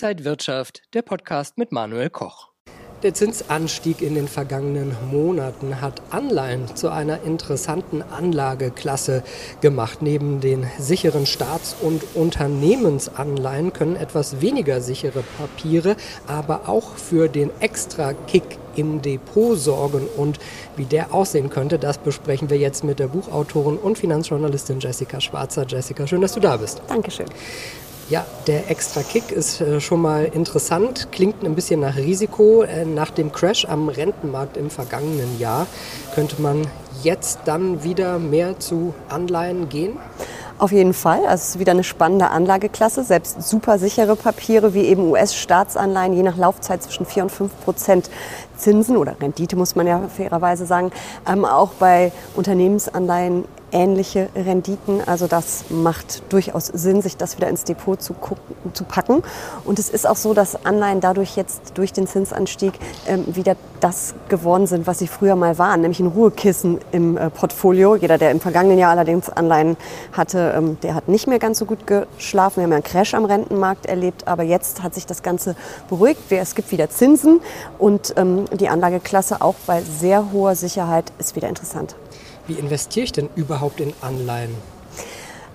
Inside Wirtschaft, der Podcast mit Manuel Koch. Der Zinsanstieg in den vergangenen Monaten hat Anleihen zu einer interessanten Anlageklasse gemacht. Neben den sicheren Staats- und Unternehmensanleihen können etwas weniger sichere Papiere aber auch für den Extra-Kick im Depot sorgen. Und wie der aussehen könnte, das besprechen wir jetzt mit der Buchautorin und Finanzjournalistin Jessica Schwarzer. Jessica, schön, dass du da bist. Dankeschön. Ja, der extra Kick ist äh, schon mal interessant, klingt ein bisschen nach Risiko. Äh, nach dem Crash am Rentenmarkt im vergangenen Jahr könnte man jetzt dann wieder mehr zu Anleihen gehen? Auf jeden Fall. Also es ist wieder eine spannende Anlageklasse. Selbst super sichere Papiere wie eben US-Staatsanleihen, je nach Laufzeit zwischen 4 und 5 Prozent Zinsen oder Rendite, muss man ja fairerweise sagen. Ähm, auch bei Unternehmensanleihen ähnliche Renditen. Also das macht durchaus Sinn, sich das wieder ins Depot zu, gucken, zu packen. Und es ist auch so, dass Anleihen dadurch jetzt durch den Zinsanstieg ähm, wieder das geworden sind, was sie früher mal waren, nämlich ein Ruhekissen im äh, Portfolio. Jeder, der im vergangenen Jahr allerdings Anleihen hatte, ähm, der hat nicht mehr ganz so gut geschlafen. Wir haben ja einen Crash am Rentenmarkt erlebt, aber jetzt hat sich das Ganze beruhigt. Es gibt wieder Zinsen und ähm, die Anlageklasse auch bei sehr hoher Sicherheit ist wieder interessant. Wie investiere ich denn überhaupt in Anleihen?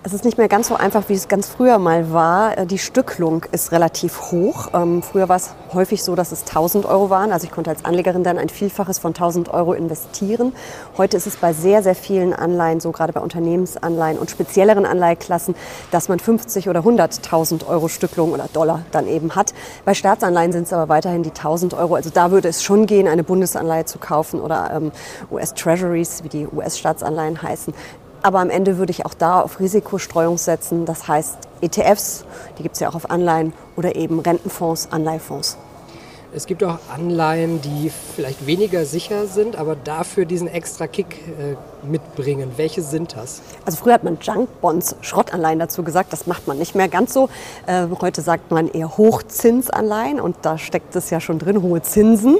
Es ist nicht mehr ganz so einfach, wie es ganz früher mal war. Äh, die Stücklung ist relativ hoch. Ähm, früher war es häufig so, dass es 1000 Euro waren. Also ich konnte als Anlegerin dann ein Vielfaches von 1000 Euro investieren. Heute ist es bei sehr, sehr vielen Anleihen, so gerade bei Unternehmensanleihen und spezielleren Anleiheklassen, dass man 50 oder 100.000 Euro Stücklung oder Dollar dann eben hat. Bei Staatsanleihen sind es aber weiterhin die 1000 Euro. Also da würde es schon gehen, eine Bundesanleihe zu kaufen oder ähm, US-Treasuries, wie die US-Staatsanleihen heißen. Aber am Ende würde ich auch da auf Risikostreuung setzen. Das heißt ETFs, die gibt es ja auch auf Anleihen oder eben Rentenfonds, Anleihefonds. Es gibt auch Anleihen, die vielleicht weniger sicher sind, aber dafür diesen extra Kick äh, mitbringen. Welche sind das? Also früher hat man Junk-Bonds, Schrottanleihen dazu gesagt. Das macht man nicht mehr ganz so. Äh, heute sagt man eher Hochzinsanleihen und da steckt es ja schon drin, hohe Zinsen.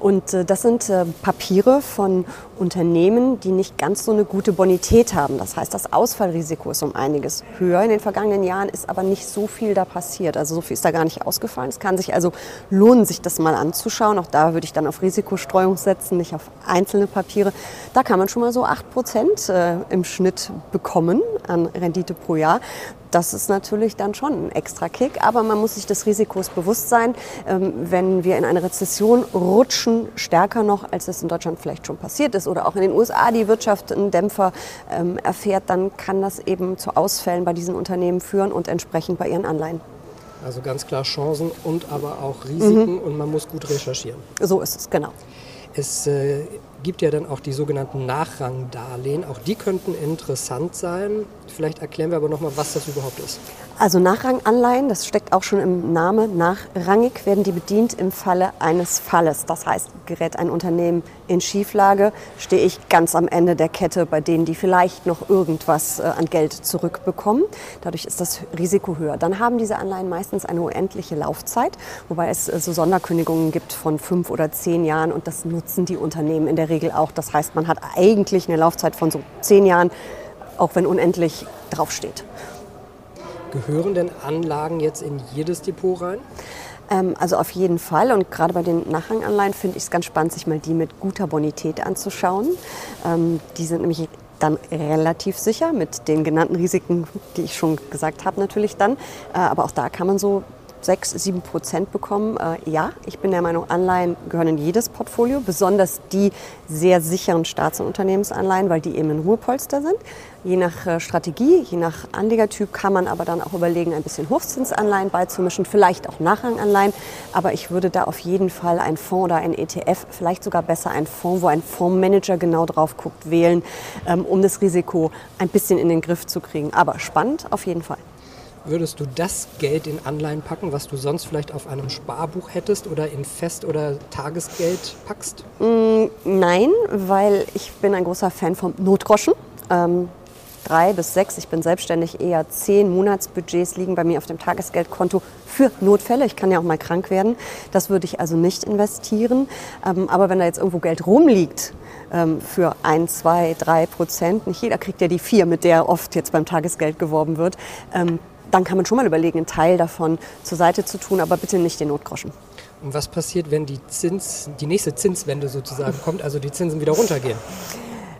Und äh, das sind äh, Papiere von Unternehmen, die nicht ganz so eine gute Bonität haben. Das heißt, das Ausfallrisiko ist um einiges höher. In den vergangenen Jahren ist aber nicht so viel da passiert. Also so viel ist da gar nicht ausgefallen. Es kann sich also lohnen, sich das mal anzuschauen. Auch da würde ich dann auf Risikostreuung setzen, nicht auf einzelne Papiere. Da kann man schon mal so 8 Prozent äh, im Schnitt bekommen an Rendite pro Jahr das ist natürlich dann schon ein extra Kick. Aber man muss sich des Risikos bewusst sein. Ähm, wenn wir in eine Rezession rutschen, stärker noch, als es in Deutschland vielleicht schon passiert ist, oder auch in den USA die Wirtschaft einen Dämpfer ähm, erfährt, dann kann das eben zu Ausfällen bei diesen Unternehmen führen und entsprechend bei ihren Anleihen. Also ganz klar Chancen und aber auch Risiken mhm. und man muss gut recherchieren. So ist es, genau. Es äh, gibt ja dann auch die sogenannten Nachrangdarlehen. Auch die könnten interessant sein. Vielleicht erklären wir aber nochmal, was das überhaupt ist. Also Nachranganleihen, das steckt auch schon im Namen, nachrangig werden die bedient im Falle eines Falles. Das heißt, gerät ein Unternehmen in Schieflage, stehe ich ganz am Ende der Kette bei denen, die vielleicht noch irgendwas äh, an Geld zurückbekommen. Dadurch ist das Risiko höher. Dann haben diese Anleihen meistens eine unendliche Laufzeit, wobei es äh, so Sonderkündigungen gibt von fünf oder zehn Jahren und das nutzen die Unternehmen in der Regel auch. Das heißt, man hat eigentlich eine Laufzeit von so zehn Jahren, auch wenn unendlich draufsteht. Gehören denn Anlagen jetzt in jedes Depot rein? Ähm, also auf jeden Fall. Und gerade bei den Nachranganleihen finde ich es ganz spannend, sich mal die mit guter Bonität anzuschauen. Ähm, die sind nämlich dann relativ sicher mit den genannten Risiken, die ich schon gesagt habe natürlich dann. Äh, aber auch da kann man so 6, 7 Prozent bekommen. Äh, ja, ich bin der Meinung, Anleihen gehören in jedes Portfolio, besonders die sehr sicheren Staats- und Unternehmensanleihen, weil die eben ein Ruhepolster sind. Je nach äh, Strategie, je nach Anlegertyp kann man aber dann auch überlegen, ein bisschen Hochzinsanleihen beizumischen, vielleicht auch Nachranganleihen. Aber ich würde da auf jeden Fall einen Fonds oder einen ETF, vielleicht sogar besser einen Fonds, wo ein Fondsmanager genau drauf guckt, wählen, ähm, um das Risiko ein bisschen in den Griff zu kriegen. Aber spannend auf jeden Fall. Würdest du das Geld in Anleihen packen, was du sonst vielleicht auf einem Sparbuch hättest oder in Fest- oder Tagesgeld packst? Mm, nein, weil ich bin ein großer Fan vom Notgroschen. Ähm, drei bis sechs, ich bin selbstständig, eher zehn Monatsbudgets liegen bei mir auf dem Tagesgeldkonto für Notfälle. Ich kann ja auch mal krank werden. Das würde ich also nicht investieren. Ähm, aber wenn da jetzt irgendwo Geld rumliegt, ähm, für ein, zwei, drei Prozent, nicht jeder kriegt ja die vier, mit der oft jetzt beim Tagesgeld geworben wird, ähm, dann kann man schon mal überlegen, einen Teil davon zur Seite zu tun, aber bitte nicht den Notgroschen. Und was passiert, wenn die, Zins, die nächste Zinswende sozusagen kommt, also die Zinsen wieder runtergehen?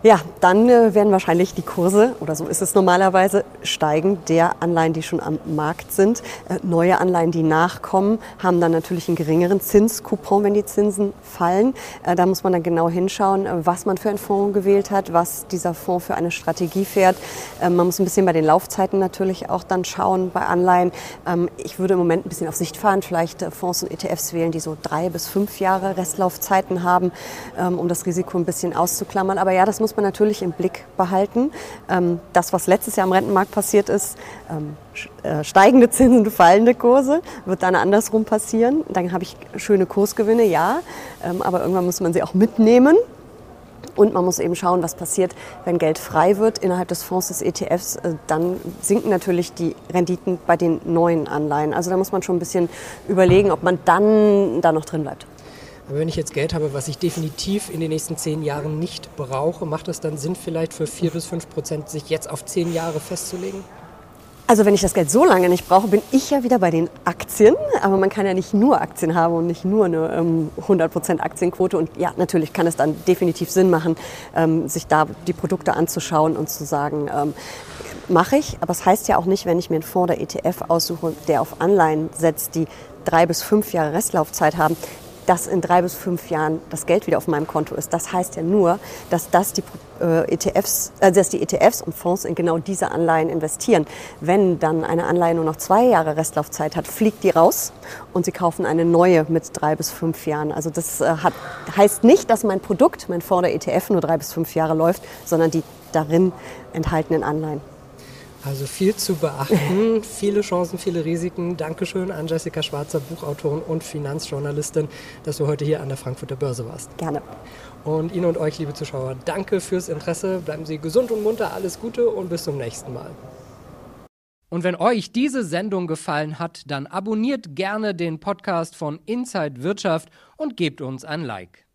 Ja, dann äh, werden wahrscheinlich die Kurse, oder so ist es normalerweise, steigen der Anleihen, die schon am Markt sind. Äh, neue Anleihen, die nachkommen, haben dann natürlich einen geringeren Zinskupon, wenn die Zinsen fallen. Äh, da muss man dann genau hinschauen, was man für einen Fonds gewählt hat, was dieser Fonds für eine Strategie fährt. Äh, man muss ein bisschen bei den Laufzeiten natürlich auch dann schauen bei Anleihen. Ähm, ich würde im Moment ein bisschen auf Sicht fahren, vielleicht Fonds und ETFs wählen, die so drei bis fünf Jahre Restlaufzeiten haben, ähm, um das Risiko ein bisschen auszuklammern. Aber ja, das muss muss man natürlich im Blick behalten. Ähm, das, was letztes Jahr am Rentenmarkt passiert ist, ähm, äh, steigende Zinsen, fallende Kurse, wird dann andersrum passieren. Dann habe ich schöne Kursgewinne, ja, ähm, aber irgendwann muss man sie auch mitnehmen. Und man muss eben schauen, was passiert, wenn Geld frei wird innerhalb des Fonds des ETFs. Äh, dann sinken natürlich die Renditen bei den neuen Anleihen. Also da muss man schon ein bisschen überlegen, ob man dann da noch drin bleibt. Aber wenn ich jetzt Geld habe, was ich definitiv in den nächsten zehn Jahren nicht brauche, macht es dann Sinn, vielleicht für vier bis fünf Prozent sich jetzt auf zehn Jahre festzulegen? Also wenn ich das Geld so lange nicht brauche, bin ich ja wieder bei den Aktien. Aber man kann ja nicht nur Aktien haben und nicht nur eine ähm, 100% Aktienquote. Und ja, natürlich kann es dann definitiv Sinn machen, ähm, sich da die Produkte anzuschauen und zu sagen, ähm, mache ich. Aber es das heißt ja auch nicht, wenn ich mir einen Fonds oder ETF aussuche, der auf Anleihen setzt, die drei bis fünf Jahre Restlaufzeit haben, dass in drei bis fünf Jahren das Geld wieder auf meinem Konto ist. Das heißt ja nur, dass, das die, äh, ETFs, äh, dass die ETFs und Fonds in genau diese Anleihen investieren. Wenn dann eine Anleihe nur noch zwei Jahre Restlaufzeit hat, fliegt die raus und sie kaufen eine neue mit drei bis fünf Jahren. Also das äh, hat, heißt nicht, dass mein Produkt, mein Fonds oder ETF nur drei bis fünf Jahre läuft, sondern die darin enthaltenen Anleihen. Also viel zu beachten, viele Chancen, viele Risiken. Dankeschön an Jessica Schwarzer, Buchautorin und Finanzjournalistin, dass du heute hier an der Frankfurter Börse warst. Gerne. Und Ihnen und euch, liebe Zuschauer, danke fürs Interesse. Bleiben Sie gesund und munter, alles Gute und bis zum nächsten Mal. Und wenn euch diese Sendung gefallen hat, dann abonniert gerne den Podcast von Inside Wirtschaft und gebt uns ein Like.